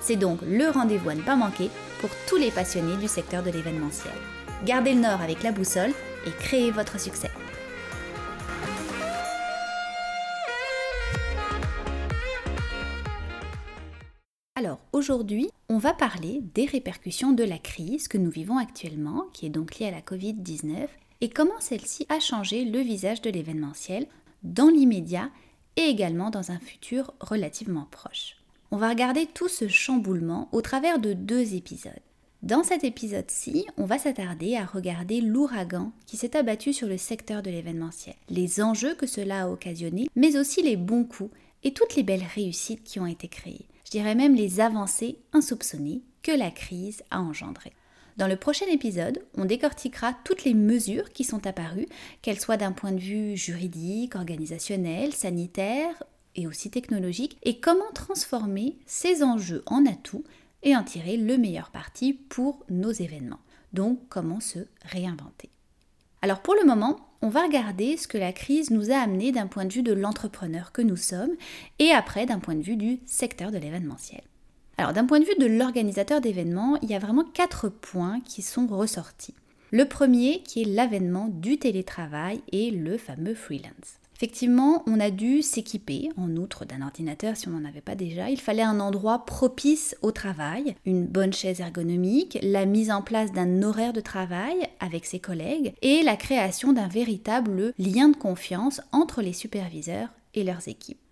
C'est donc le rendez-vous à ne pas manquer pour tous les passionnés du secteur de l'événementiel. Gardez le nord avec la boussole et créez votre succès. Alors aujourd'hui, on va parler des répercussions de la crise que nous vivons actuellement, qui est donc liée à la Covid-19, et comment celle-ci a changé le visage de l'événementiel dans l'immédiat et également dans un futur relativement proche. On va regarder tout ce chamboulement au travers de deux épisodes. Dans cet épisode-ci, on va s'attarder à regarder l'ouragan qui s'est abattu sur le secteur de l'événementiel, les enjeux que cela a occasionné, mais aussi les bons coups et toutes les belles réussites qui ont été créées. Je dirais même les avancées insoupçonnées que la crise a engendrées. Dans le prochain épisode, on décortiquera toutes les mesures qui sont apparues, qu'elles soient d'un point de vue juridique, organisationnel, sanitaire et aussi technologique, et comment transformer ces enjeux en atouts et en tirer le meilleur parti pour nos événements. Donc comment se réinventer. Alors pour le moment, on va regarder ce que la crise nous a amené d'un point de vue de l'entrepreneur que nous sommes et après d'un point de vue du secteur de l'événementiel. Alors d'un point de vue de l'organisateur d'événements, il y a vraiment quatre points qui sont ressortis. Le premier qui est l'avènement du télétravail et le fameux freelance. Effectivement, on a dû s'équiper, en outre d'un ordinateur si on n'en avait pas déjà. Il fallait un endroit propice au travail, une bonne chaise ergonomique, la mise en place d'un horaire de travail avec ses collègues et la création d'un véritable lien de confiance entre les superviseurs et leurs équipes.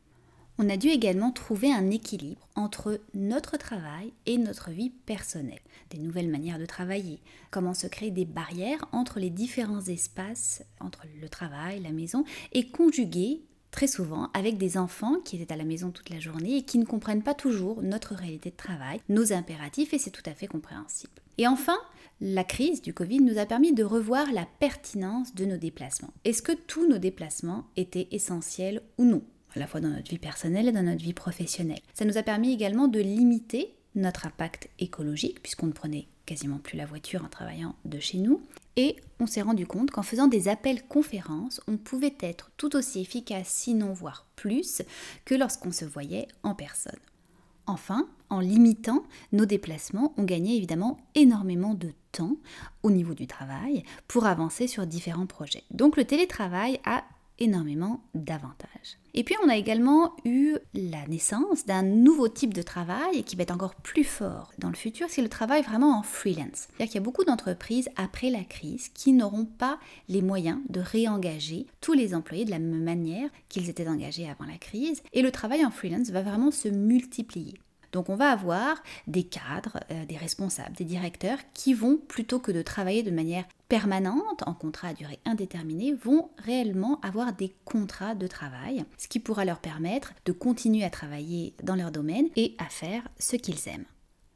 On a dû également trouver un équilibre entre notre travail et notre vie personnelle, des nouvelles manières de travailler, comment se créer des barrières entre les différents espaces, entre le travail, la maison, et conjuguer très souvent avec des enfants qui étaient à la maison toute la journée et qui ne comprennent pas toujours notre réalité de travail, nos impératifs, et c'est tout à fait compréhensible. Et enfin, la crise du Covid nous a permis de revoir la pertinence de nos déplacements. Est-ce que tous nos déplacements étaient essentiels ou non? À la fois dans notre vie personnelle et dans notre vie professionnelle. Ça nous a permis également de limiter notre impact écologique, puisqu'on ne prenait quasiment plus la voiture en travaillant de chez nous. Et on s'est rendu compte qu'en faisant des appels conférences, on pouvait être tout aussi efficace, sinon voire plus, que lorsqu'on se voyait en personne. Enfin, en limitant nos déplacements, on gagnait évidemment énormément de temps au niveau du travail pour avancer sur différents projets. Donc le télétravail a énormément d'avantages. Et puis on a également eu la naissance d'un nouveau type de travail qui va être encore plus fort dans le futur, c'est le travail vraiment en freelance. C'est-à-dire qu'il y a beaucoup d'entreprises après la crise qui n'auront pas les moyens de réengager tous les employés de la même manière qu'ils étaient engagés avant la crise et le travail en freelance va vraiment se multiplier. Donc on va avoir des cadres, euh, des responsables, des directeurs qui vont, plutôt que de travailler de manière permanente, en contrat à durée indéterminée, vont réellement avoir des contrats de travail, ce qui pourra leur permettre de continuer à travailler dans leur domaine et à faire ce qu'ils aiment.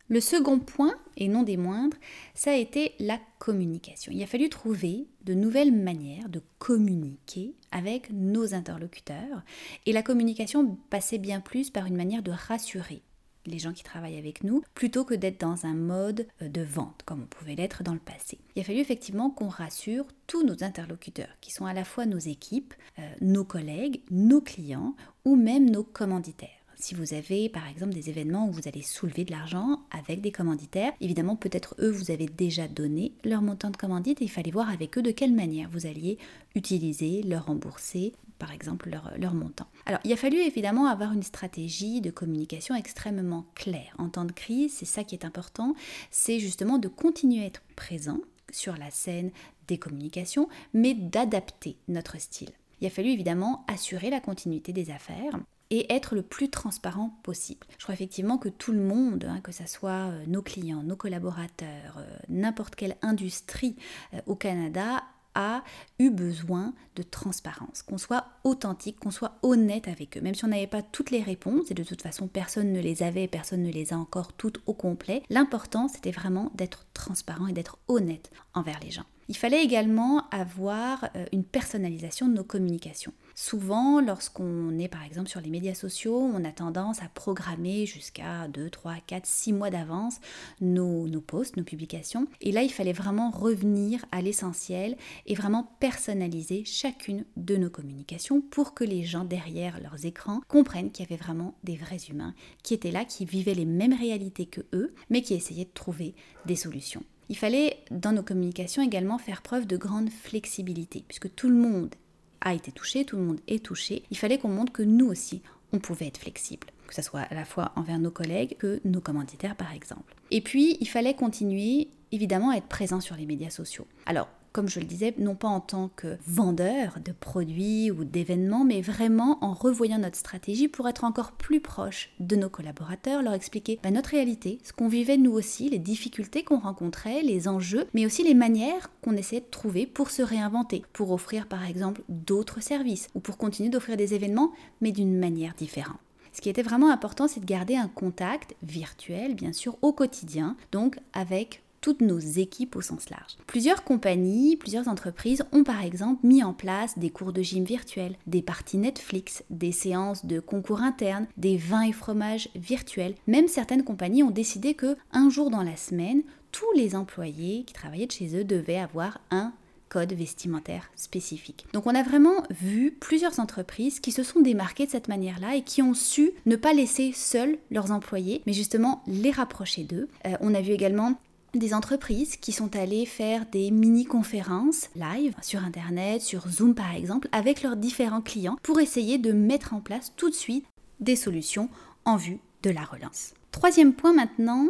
Le second point, et non des moindres, ça a été la communication. Il a fallu trouver de nouvelles manières de communiquer avec nos interlocuteurs, et la communication passait bien plus par une manière de rassurer, les gens qui travaillent avec nous, plutôt que d'être dans un mode euh, de vente, comme on pouvait l'être dans le passé. Il a fallu effectivement qu'on rassure tous nos interlocuteurs, qui sont à la fois nos équipes, euh, nos collègues, nos clients ou même nos commanditaires. Si vous avez par exemple des événements où vous allez soulever de l'argent avec des commanditaires, évidemment peut-être eux vous avez déjà donné leur montant de commandite et il fallait voir avec eux de quelle manière vous alliez utiliser, leur rembourser par exemple leur, montant. Alors il a fallu évidemment avoir une stratégie de communication extrêmement claire. En temps de crise, c'est ça qui est important, c'est justement de continuer à être présent sur la scène des communications, mais d'adapter notre style. Il a fallu évidemment assurer la continuité des affaires et être le plus transparent possible. Je crois effectivement que tout le monde, hein, que ce soit euh, nos clients, nos collaborateurs, euh, n'importe quelle industrie euh, au Canada, a eu besoin de transparence, qu'on soit authentique, qu'on soit honnête avec eux. Même si on n'avait pas toutes les réponses, et de toute façon personne ne les avait, personne ne les a encore toutes au complet, l'important c'était vraiment d'être transparent et d'être honnête envers les gens. Il fallait également avoir euh, une personnalisation de nos communications. Souvent, lorsqu'on est par exemple sur les médias sociaux, on a tendance à programmer jusqu'à 2, 3, 4, 6 mois d'avance nos, posts, nos publications. Et là, il fallait vraiment revenir à l'essentiel et vraiment personnaliser chacune de nos communications pour que les gens derrière leurs écrans comprennent qu'il y avait vraiment des vrais humains qui étaient là, qui vivaient les mêmes réalités que eux, mais qui essayaient de trouver des solutions. Il fallait dans nos communications également faire preuve de grande flexibilité, puisque tout le monde a été touché, tout le monde est touché. Il fallait qu'on montre que nous aussi, on pouvait être flexible, que ce soit à la fois envers nos collègues que nos commanditaires par exemple. Et puis, il fallait continuer évidemment à être présent sur les médias sociaux. Alors, comme je le disais, non pas en tant que vendeur de produits ou d'événements, mais vraiment en revoyant notre stratégie pour être encore plus proche de nos collaborateurs, leur expliquer bah, notre réalité, ce qu'on vivait nous aussi, les difficultés qu'on rencontrait, les enjeux, mais aussi les manières qu'on essayait de trouver pour se réinventer, pour offrir par exemple d'autres services ou pour continuer d'offrir des événements, mais d'une manière différente. Ce qui était vraiment important, c'est de garder un contact virtuel, bien sûr, au quotidien, donc avec toutes nos équipes au sens large. Plusieurs compagnies, plusieurs entreprises ont par exemple mis en place des cours de gym virtuels, des parties Netflix, des séances de concours internes, des vins et fromages virtuels. Même certaines compagnies ont décidé que un jour dans la semaine, tous les employés qui travaillaient de chez eux devaient avoir un code vestimentaire spécifique. Donc on a vraiment vu plusieurs entreprises qui se sont démarquées de cette manière-là et qui ont su ne pas laisser seuls leurs employés, mais justement les rapprocher d'eux. Euh, on a vu également des entreprises qui sont allées faire des mini-conférences live sur Internet, sur Zoom par exemple, avec leurs différents clients pour essayer de mettre en place tout de suite des solutions en vue de la relance. Troisième point maintenant,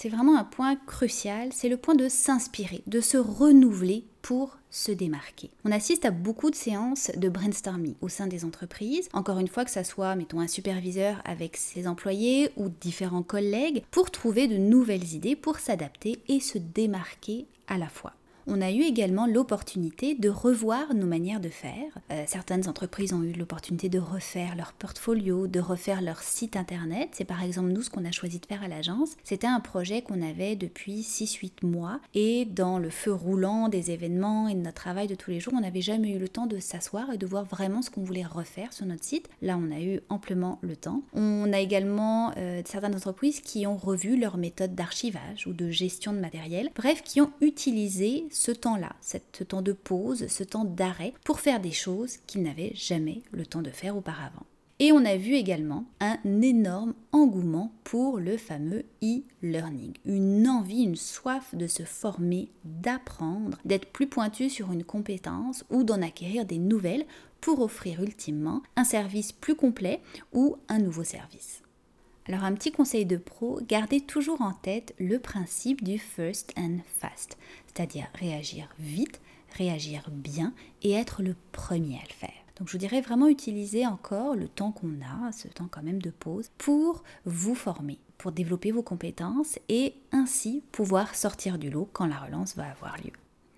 c'est vraiment un point crucial, c'est le point de s'inspirer, de se renouveler pour se démarquer. On assiste à beaucoup de séances de brainstorming au sein des entreprises, encore une fois que ça soit, mettons, un superviseur avec ses employés ou différents collègues, pour trouver de nouvelles idées, pour s'adapter et se démarquer à la fois on a eu également l'opportunité de revoir nos manières de faire. Euh, certaines entreprises ont eu l'opportunité de refaire leur portfolio, de refaire leur site internet. C'est par exemple nous ce qu'on a choisi de faire à l'agence. C'était un projet qu'on avait depuis 6-8 mois et dans le feu roulant des événements et de notre travail de tous les jours, on n'avait jamais eu le temps de s'asseoir et de voir vraiment ce qu'on voulait refaire sur notre site. Là, on a eu amplement le temps. On a également euh, certaines entreprises qui ont revu leur méthode d'archivage ou de gestion de matériel, bref, qui ont utilisé ce temps-là, ce temps de pause, ce temps d'arrêt, pour faire des choses qu'ils n'avaient jamais le temps de faire auparavant. Et on a vu également un énorme engouement pour le fameux e-learning. Une envie, une soif de se former, d'apprendre, d'être plus pointu sur une compétence ou d'en acquérir des nouvelles pour offrir ultimement un service plus complet ou un nouveau service. Alors un petit conseil de pro, gardez toujours en tête le principe du first and fast, c'est-à-dire réagir vite, réagir bien et être le premier à le faire. Donc je vous dirais vraiment utiliser encore le temps qu'on a, ce temps quand même de pause, pour vous former, pour développer vos compétences et ainsi pouvoir sortir du lot quand la relance va avoir lieu.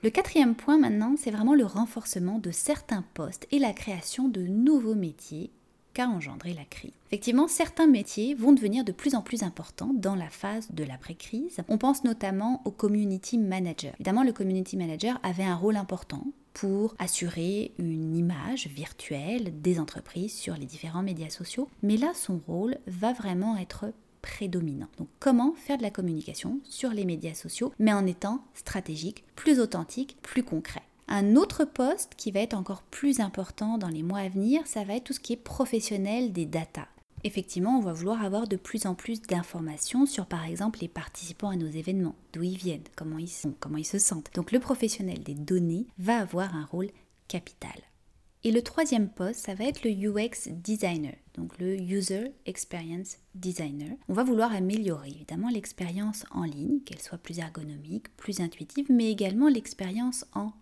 Le quatrième point maintenant, c'est vraiment le renforcement de certains postes et la création de nouveaux métiers qu'a engendré la crise. Effectivement, certains métiers vont devenir de plus en plus importants dans la phase de l'après-crise. On pense notamment au community manager. Évidemment, le community manager avait un rôle important pour assurer une image virtuelle des entreprises sur les différents médias sociaux, mais là, son rôle va vraiment être prédominant. Donc comment faire de la communication sur les médias sociaux, mais en étant stratégique, plus authentique, plus concret? Un autre poste qui va être encore plus important dans les mois à venir, ça va être tout ce qui est professionnel des data. Effectivement, on va vouloir avoir de plus en plus d'informations sur par exemple les participants à nos événements, d'où ils viennent, comment ils comment ils se sentent. Donc le professionnel des données va avoir un rôle capital. Et le troisième poste, ça va être le UX designer, donc le User Experience Designer. On va vouloir améliorer évidemment l'expérience en ligne, qu'elle soit plus ergonomique, plus intuitive, mais également l'expérience en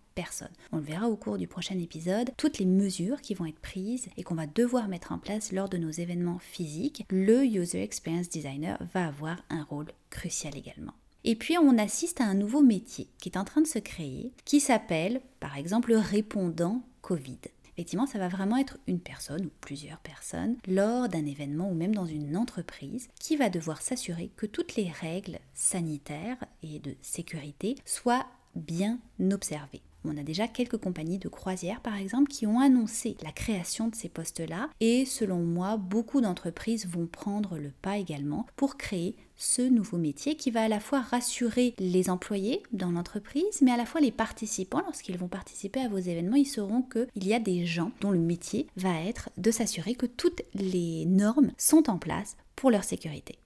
On le verra au cours du prochain épisode, toutes les mesures qui vont être prises et qu'on va devoir mettre en place lors de nos événements physiques. Le User Experience Designer va avoir un rôle crucial également. Et puis on assiste à un nouveau métier qui est en train de se créer, qui s'appelle par exemple répondant Covid. Effectivement, ça va vraiment être une personne ou plusieurs personnes lors d'un événement ou même dans une entreprise qui va devoir s'assurer que toutes les règles sanitaires et de sécurité soient bien observées. On a déjà quelques compagnies de croisière, par exemple, qui ont annoncé la création de ces postes-là. Et selon moi, beaucoup d'entreprises vont prendre le pas également pour créer ce nouveau métier qui va à la fois rassurer les employés dans l'entreprise, mais à la fois les participants. Lorsqu'ils vont participer à vos événements, ils sauront qu'il y a des gens dont le métier va être de s'assurer que toutes les normes sont en place pour leur sécurité.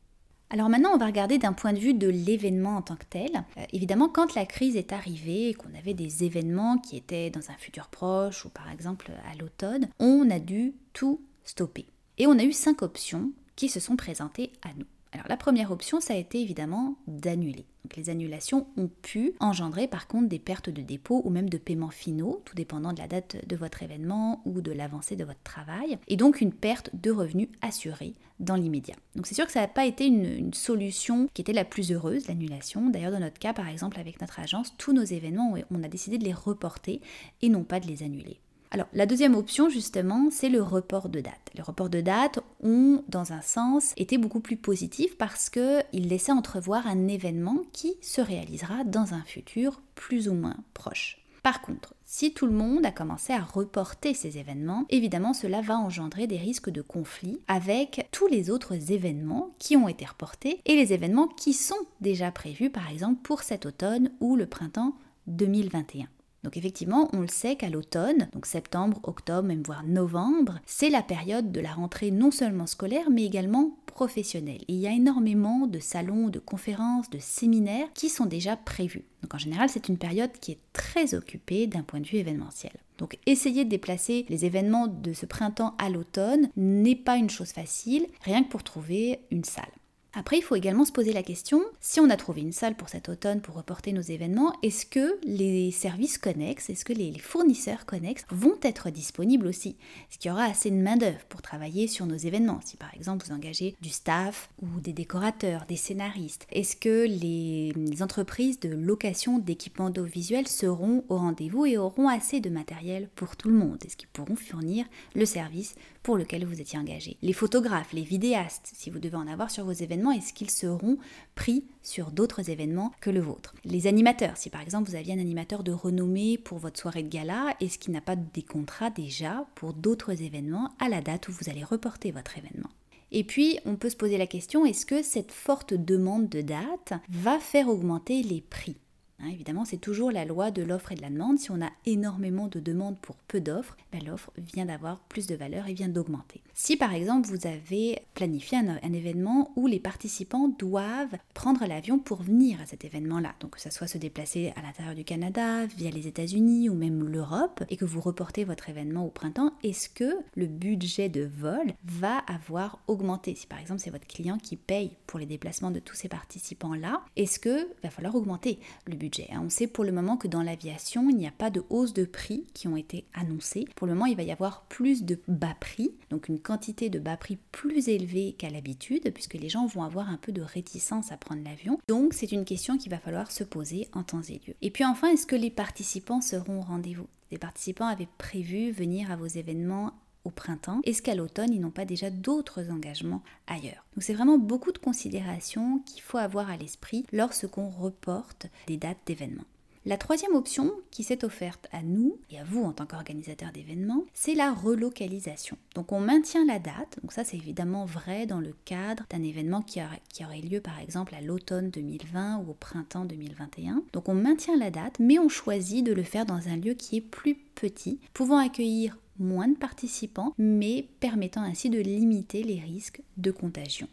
Alors maintenant, on va regarder d'un point de vue de l'événement en tant que tel. Euh, évidemment, quand la crise est arrivée qu'on avait des événements qui étaient dans un futur proche ou par exemple à l'automne, on a dû tout stopper. Et on a eu cinq options qui se sont présentées à nous. Alors la première option, ça a été évidemment d'annuler. Les annulations ont pu engendrer par contre des pertes de dépôt ou même de paiements finaux, tout dépendant de la date de votre événement ou de l'avancée de votre travail, et donc une perte de revenus assurée dans l'immédiat. Donc c'est sûr que ça n'a pas été une, solution qui était la plus heureuse, l'annulation. D'ailleurs dans notre cas par exemple avec notre agence, tous nos événements, on a décidé de les reporter et non pas de les annuler. Alors, la deuxième option, justement, c'est le report de date. Les reports de date ont, dans un sens, été beaucoup plus positifs parce qu'ils laissaient entrevoir un événement qui se réalisera dans un futur plus ou moins proche. Par contre, si tout le monde a commencé à reporter ces événements, évidemment cela va engendrer des risques de conflit avec tous les autres événements qui ont été reportés et les événements qui sont déjà prévus par exemple pour cet automne ou le printemps 2021. Donc effectivement, on le sait qu'à l'automne, donc septembre, octobre, même voire novembre, c'est la période de la rentrée non seulement scolaire, mais également professionnelle. Il y a énormément de salons, de conférences, de séminaires qui sont déjà prévus. Donc en général, c'est une période qui est très occupée d'un point de vue événementiel. Donc essayer de déplacer les événements de ce printemps à l'automne n'est pas une chose facile, rien que pour trouver une salle. Après, il faut également se poser la question, si on a trouvé une salle pour cet automne pour reporter nos événements, est-ce que les services connexes, est-ce que les fournisseurs connexes vont être disponibles aussi? Est-ce qu'il y aura assez de main-d'œuvre pour travailler sur nos événements? Si par exemple vous engagez du staff ou des décorateurs, des scénaristes, est-ce que les entreprises de location d'équipements audiovisuels seront au rendez-vous et auront assez de matériel pour tout le monde? Est-ce qu'ils pourront fournir le service pour lequel vous étiez engagé. Les photographes, les vidéastes, si vous devez en avoir sur vos événements, est-ce qu'ils seront pris sur d'autres événements que le vôtre? Les animateurs, si par exemple vous aviez un animateur de renommée pour votre soirée de gala, est-ce qu'il n'a pas des contrats déjà pour d'autres événements à la date où vous allez reporter votre événement? Et puis, on peut se poser la question, est-ce que cette forte demande de date va faire augmenter les prix? Hein, évidemment, c'est toujours la loi de l'offre et de la demande. Si on a énormément de demandes pour peu d'offres, ben, l'offre vient d'avoir plus de valeur et vient d'augmenter. Si par exemple vous avez planifié un, événement où les participants doivent prendre l'avion pour venir à cet événement-là, donc que ce soit se déplacer à l'intérieur du Canada, via les États-Unis ou même l'Europe, et que vous reportez votre événement au printemps, est-ce que le budget de vol va avoir augmenté? Si par exemple c'est votre client qui paye pour les déplacements de tous ces participants-là, est-ce que va falloir augmenter le budget? Hein. On sait pour le moment que dans l'aviation, il n'y a pas de hausse de prix qui ont été annoncées. Pour le moment, il va y avoir plus de bas prix, donc une quantité de bas prix plus élevée qu'à l'habitude, puisque les gens vont avoir un peu de réticence à prendre l'avion. Donc c'est une question qu'il va falloir se poser en temps et lieu. Et puis enfin, est-ce que les participants seront au rendez-vous? Les participants avaient prévu venir à vos événements au printemps Est-ce qu'à l'automne, ils n'ont pas déjà d'autres engagements ailleurs Donc c'est vraiment beaucoup de considérations qu'il faut avoir à l'esprit lorsqu'on reporte des dates d'événements. La troisième option qui s'est offerte à nous et à vous en tant qu'organisateur d'événements, c'est la relocalisation. Donc on maintient la date, donc ça c'est évidemment vrai dans le cadre d'un événement qui qui aurait lieu par exemple à l'automne 2020 ou au printemps 2021. Donc on maintient la date, mais on choisit de le faire dans un lieu qui est plus petit, pouvant accueillir moins de participants, mais permettant ainsi de limiter les risques de contagion.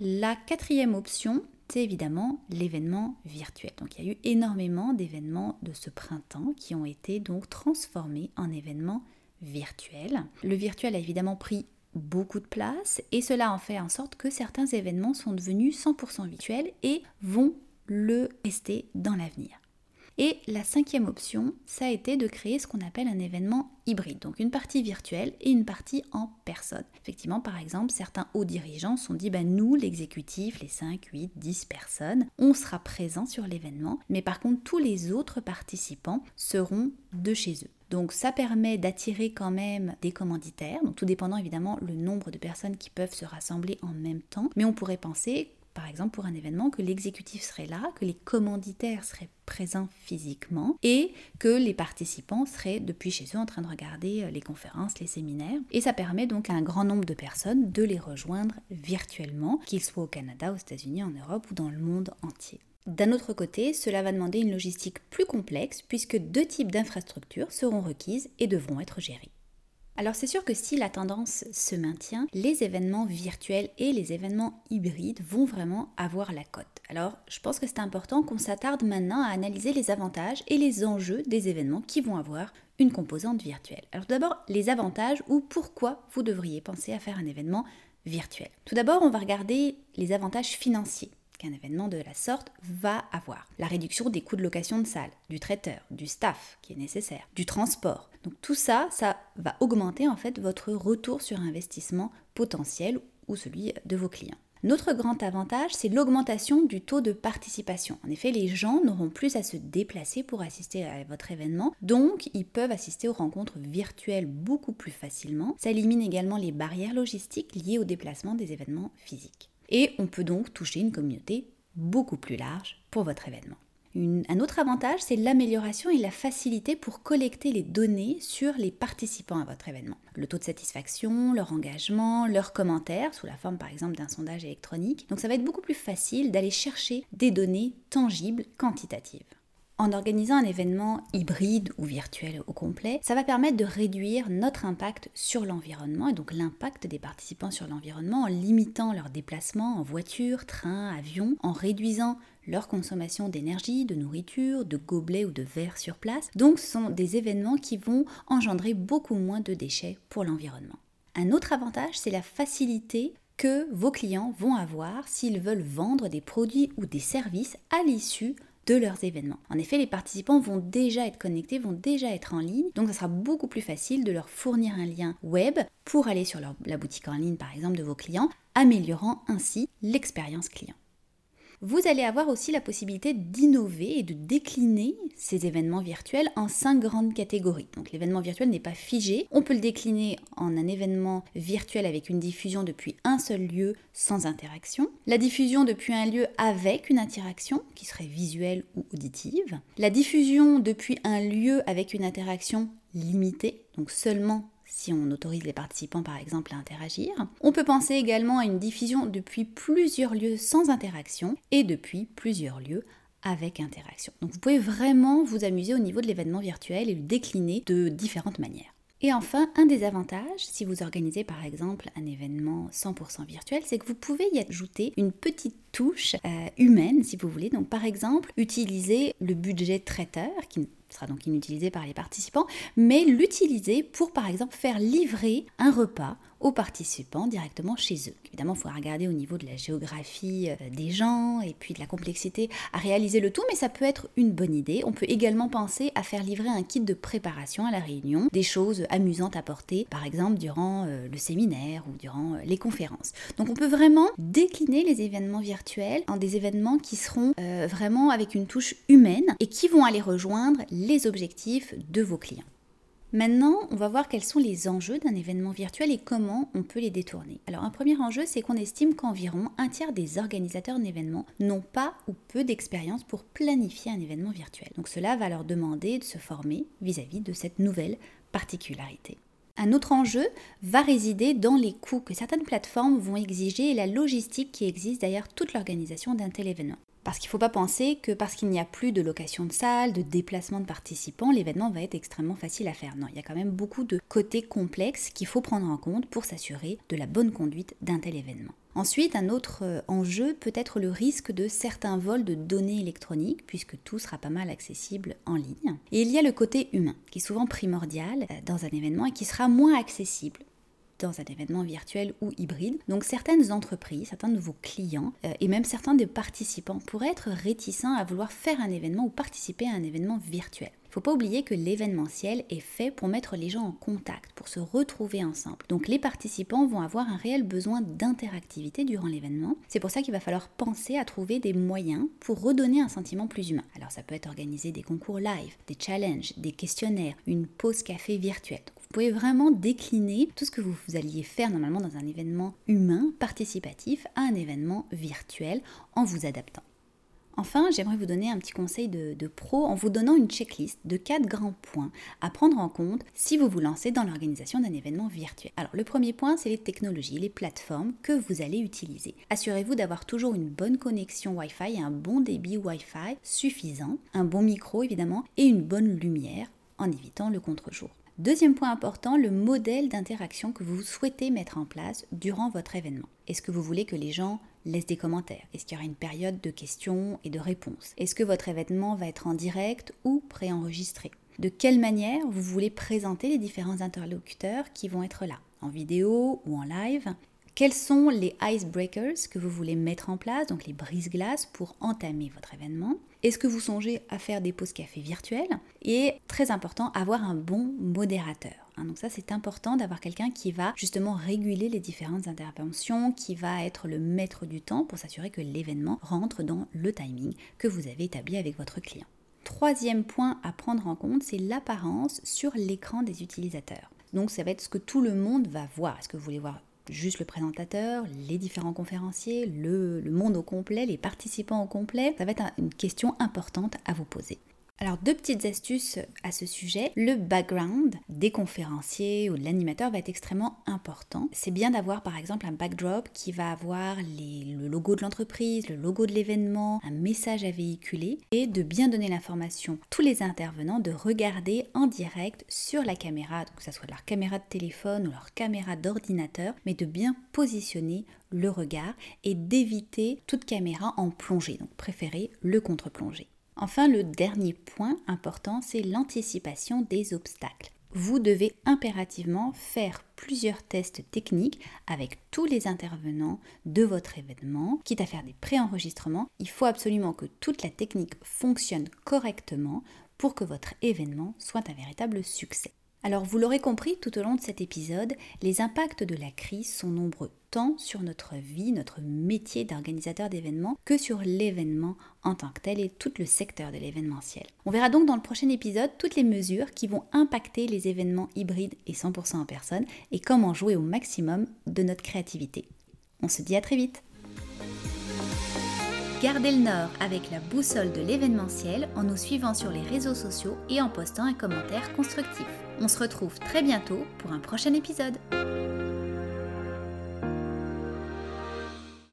La quatrième option, c'est évidemment l'événement virtuel. Donc il y a eu énormément d'événements de ce printemps qui ont été donc transformés en événements virtuels. Le virtuel a évidemment pris beaucoup de place et cela en fait en sorte que certains événements sont devenus 100% virtuels et vont le rester dans l'avenir. Et la cinquième option, ça a été de créer ce qu'on appelle un événement hybride, donc une partie virtuelle et une partie en personne. Effectivement, par exemple, certains hauts dirigeants sont dit, ben nous, l'exécutif, les 5, 8, 10 personnes, on sera présent sur l'événement, mais par contre, tous les autres participants seront de chez eux. Donc ça permet d'attirer quand même des commanditaires, tout dépendant évidemment le nombre de personnes qui peuvent se rassembler en même temps, mais on pourrait penser par exemple pour un événement, que l'exécutif serait là, que les commanditaires seraient présents physiquement et que les participants seraient depuis chez eux en train de regarder euh, les conférences, les séminaires. Et ça permet donc à un grand nombre de personnes de les rejoindre virtuellement, qu'ils soient au Canada, aux États-Unis, en Europe ou dans le monde entier. D'un autre côté, cela va demander une logistique plus complexe puisque deux types d'infrastructures seront requises et devront être gérées. Alors c'est sûr que si la tendance se maintient, les événements virtuels et les événements hybrides vont vraiment avoir la cote. Alors je pense que c'est important qu'on s'attarde maintenant à analyser les avantages et les enjeux des événements qui vont avoir une composante virtuelle. Alors d'abord les avantages ou pourquoi vous devriez penser à faire un événement virtuel. Tout d'abord on va regarder les avantages financiers qu'un événement de la sorte va avoir. La réduction des coûts de location de salle, du traiteur, du staff qui est nécessaire, du transport, donc tout ça, ça va augmenter en fait votre retour sur investissement potentiel ou celui de vos clients. Notre grand avantage, c'est l'augmentation du taux de participation. En effet, les gens n'auront plus à se déplacer pour assister à votre événement, donc ils peuvent assister aux rencontres virtuelles beaucoup plus facilement. Ça élimine également les barrières logistiques liées au déplacement des événements physiques. Et on peut donc toucher une communauté beaucoup plus large pour votre événement un autre avantage, c'est l'amélioration et la facilité pour collecter les données sur les participants à votre événement. Le taux de satisfaction, leur engagement, leurs commentaires, sous la forme par exemple d'un sondage électronique. Donc ça va être beaucoup plus facile d'aller chercher des données tangibles, quantitatives. En organisant un événement hybride ou virtuel au complet, ça va permettre de réduire notre impact sur l'environnement et donc l'impact des participants sur l'environnement en limitant leurs déplacements en voiture, train, avion, en réduisant leur consommation d'énergie, de nourriture, de gobelets ou de verres sur place. Donc ce sont des événements qui vont engendrer beaucoup moins de déchets pour l'environnement. Un autre avantage, c'est la facilité que vos clients vont avoir s'ils veulent vendre des produits ou des services à l'issue de leurs événements. En effet, les participants vont déjà être connectés, vont déjà être en ligne, donc ça sera beaucoup plus facile de leur fournir un lien web pour aller sur la boutique en ligne par exemple de vos clients, améliorant ainsi l'expérience client vous allez avoir aussi la possibilité d'innover et de décliner ces événements virtuels en cinq grandes catégories. Donc l'événement virtuel n'est pas figé, on peut le décliner en un événement virtuel avec une diffusion depuis un seul lieu sans interaction, la diffusion depuis un lieu avec une interaction qui serait visuelle ou auditive, la diffusion depuis un lieu avec une interaction limitée, donc seulement si on autorise les participants par exemple à interagir. On peut penser également à une diffusion depuis plusieurs lieux sans interaction et depuis plusieurs lieux avec interaction. Donc vous pouvez vraiment vous amuser au niveau de l'événement virtuel et le décliner de différentes manières. Et enfin, un des avantages, si vous organisez par exemple un événement 100% virtuel, c'est que vous pouvez y ajouter une petite touche euh, humaine, si vous voulez. Donc par exemple, utiliser le budget traiteur, qui sera donc inutilisé par les participants, mais l'utiliser pour par exemple faire livrer un repas aux participants directement chez eux. Évidemment, il faut regarder au niveau de la géographie euh, des gens et puis de la complexité à réaliser le tout, mais ça peut être une bonne idée. On peut également penser à faire livrer un kit de préparation à la réunion, des choses amusantes à porter, par exemple durant euh, le séminaire ou durant euh, les conférences. Donc on peut vraiment décliner les événements virtuels en des événements qui seront vraiment avec une touche humaine et qui vont aller rejoindre les objectifs de vos clients. Maintenant, on va voir quels sont les enjeux d'un événement virtuel et comment on peut les détourner. Alors un premier enjeu, c'est qu'on estime qu'environ un tiers des organisateurs d'événements n'ont pas ou peu d'expérience pour planifier un événement virtuel. Donc cela va leur demander de se former vis-à-vis de cette nouvelle particularité. Un autre enjeu va résider dans les coûts que certaines plateformes vont exiger et la logistique qui existe derrière toute l'organisation d'un tel événement. Parce qu'il ne faut pas penser que parce qu'il n'y a plus de location de salle, de déplacement de participants, l'événement va être extrêmement facile à faire. Non, il y a quand même beaucoup de côtés complexes qu'il faut prendre en compte pour s'assurer de la bonne conduite d'un tel événement. Ensuite, un autre euh, enjeu peut être le risque de certains vols de données électroniques, puisque tout sera pas mal accessible en ligne. Et il y a le côté humain, qui est souvent primordial euh, dans un événement et qui sera moins accessible dans un événement virtuel ou hybride. Donc certaines entreprises, certains de vos clients euh, et même certains des participants pourraient être réticents à vouloir faire un événement ou participer à un événement virtuel. Il faut pas oublier que l'événementiel est fait pour mettre les gens en contact, pour se retrouver ensemble. Donc les participants vont avoir un réel besoin d'interactivité durant l'événement. C'est pour ça qu'il va falloir penser à trouver des moyens pour redonner un sentiment plus humain. Alors ça peut être organiser des concours live, des challenges, des questionnaires, une pause café virtuelle. vous pouvez vraiment décliner tout ce que vous, vous alliez faire normalement dans un événement humain participatif à un événement virtuel en vous adaptant. Enfin, j'aimerais vous donner un petit conseil de, pro en vous donnant une checklist de quatre grands points à prendre en compte si vous vous lancez dans l'organisation d'un événement virtuel. Alors, le premier point, c'est les technologies, les plateformes que vous allez utiliser. Assurez-vous d'avoir toujours une bonne connexion Wi-Fi et un bon débit Wi-Fi suffisant, un bon micro évidemment et une bonne lumière en évitant le contre-jour. Deuxième point important, le modèle d'interaction que vous souhaitez mettre en place durant votre événement. Est-ce que vous voulez que les gens laissent des commentaires? Est-ce qu'il y aura une période de questions et de réponses? Est-ce que votre événement va être en direct ou préenregistré? De quelle manière vous voulez présenter les différents interlocuteurs qui vont être là? En vidéo ou en live? Quels sont les icebreakers que vous voulez mettre en place, donc les brise-glaces pour entamer votre événement? Est-ce que vous songez à faire des pauses café virtuelles? Et très important, avoir un bon modérateur. Hein. donc ça c'est important d'avoir quelqu'un qui va justement réguler les différentes interventions, qui va être le maître du temps pour s'assurer que l'événement rentre dans le timing que vous avez établi avec votre client. Troisième point à prendre en compte, c'est l'apparence sur l'écran des utilisateurs. Donc ça va être ce que tout le monde va voir. Est-ce que vous voulez voir juste le présentateur, les différents conférenciers, le, monde au complet, les participants au complet. Ça va être une question importante à vous poser. Alors deux petites astuces à ce sujet. Le background des conférenciers ou de l'animateur va être extrêmement important. C'est bien d'avoir par exemple un backdrop qui va avoir le logo de l'entreprise, le logo de l'événement, un message à véhiculer et de bien donner l'information tous les intervenants de regarder en direct sur la caméra, que ce soit leur caméra de téléphone ou leur caméra d'ordinateur, mais de bien positionner le regard et d'éviter toute caméra en plongée. Donc préférez le contre-plongée. Enfin, le dernier point important, c'est l'anticipation des obstacles. Vous devez impérativement faire plusieurs tests techniques avec tous les intervenants de votre événement, quitte à faire des pré-enregistrements. Il faut absolument que toute la technique fonctionne correctement pour que votre événement soit un véritable succès. Alors vous l'aurez compris tout au long de cet épisode, les impacts de la crise sont nombreux, tant sur notre vie, notre métier d'organisateur d'événements, que sur l'événement en tant que tel et tout le secteur de l'événementiel. On verra donc dans le prochain épisode toutes les mesures qui vont impacter les événements hybrides et 100% en personne et comment jouer au maximum de notre créativité. On se dit à très vite Gardez le nord avec la boussole de l'événementiel en nous suivant sur les réseaux sociaux et en postant un commentaire constructif. On se retrouve très bientôt pour un prochain épisode.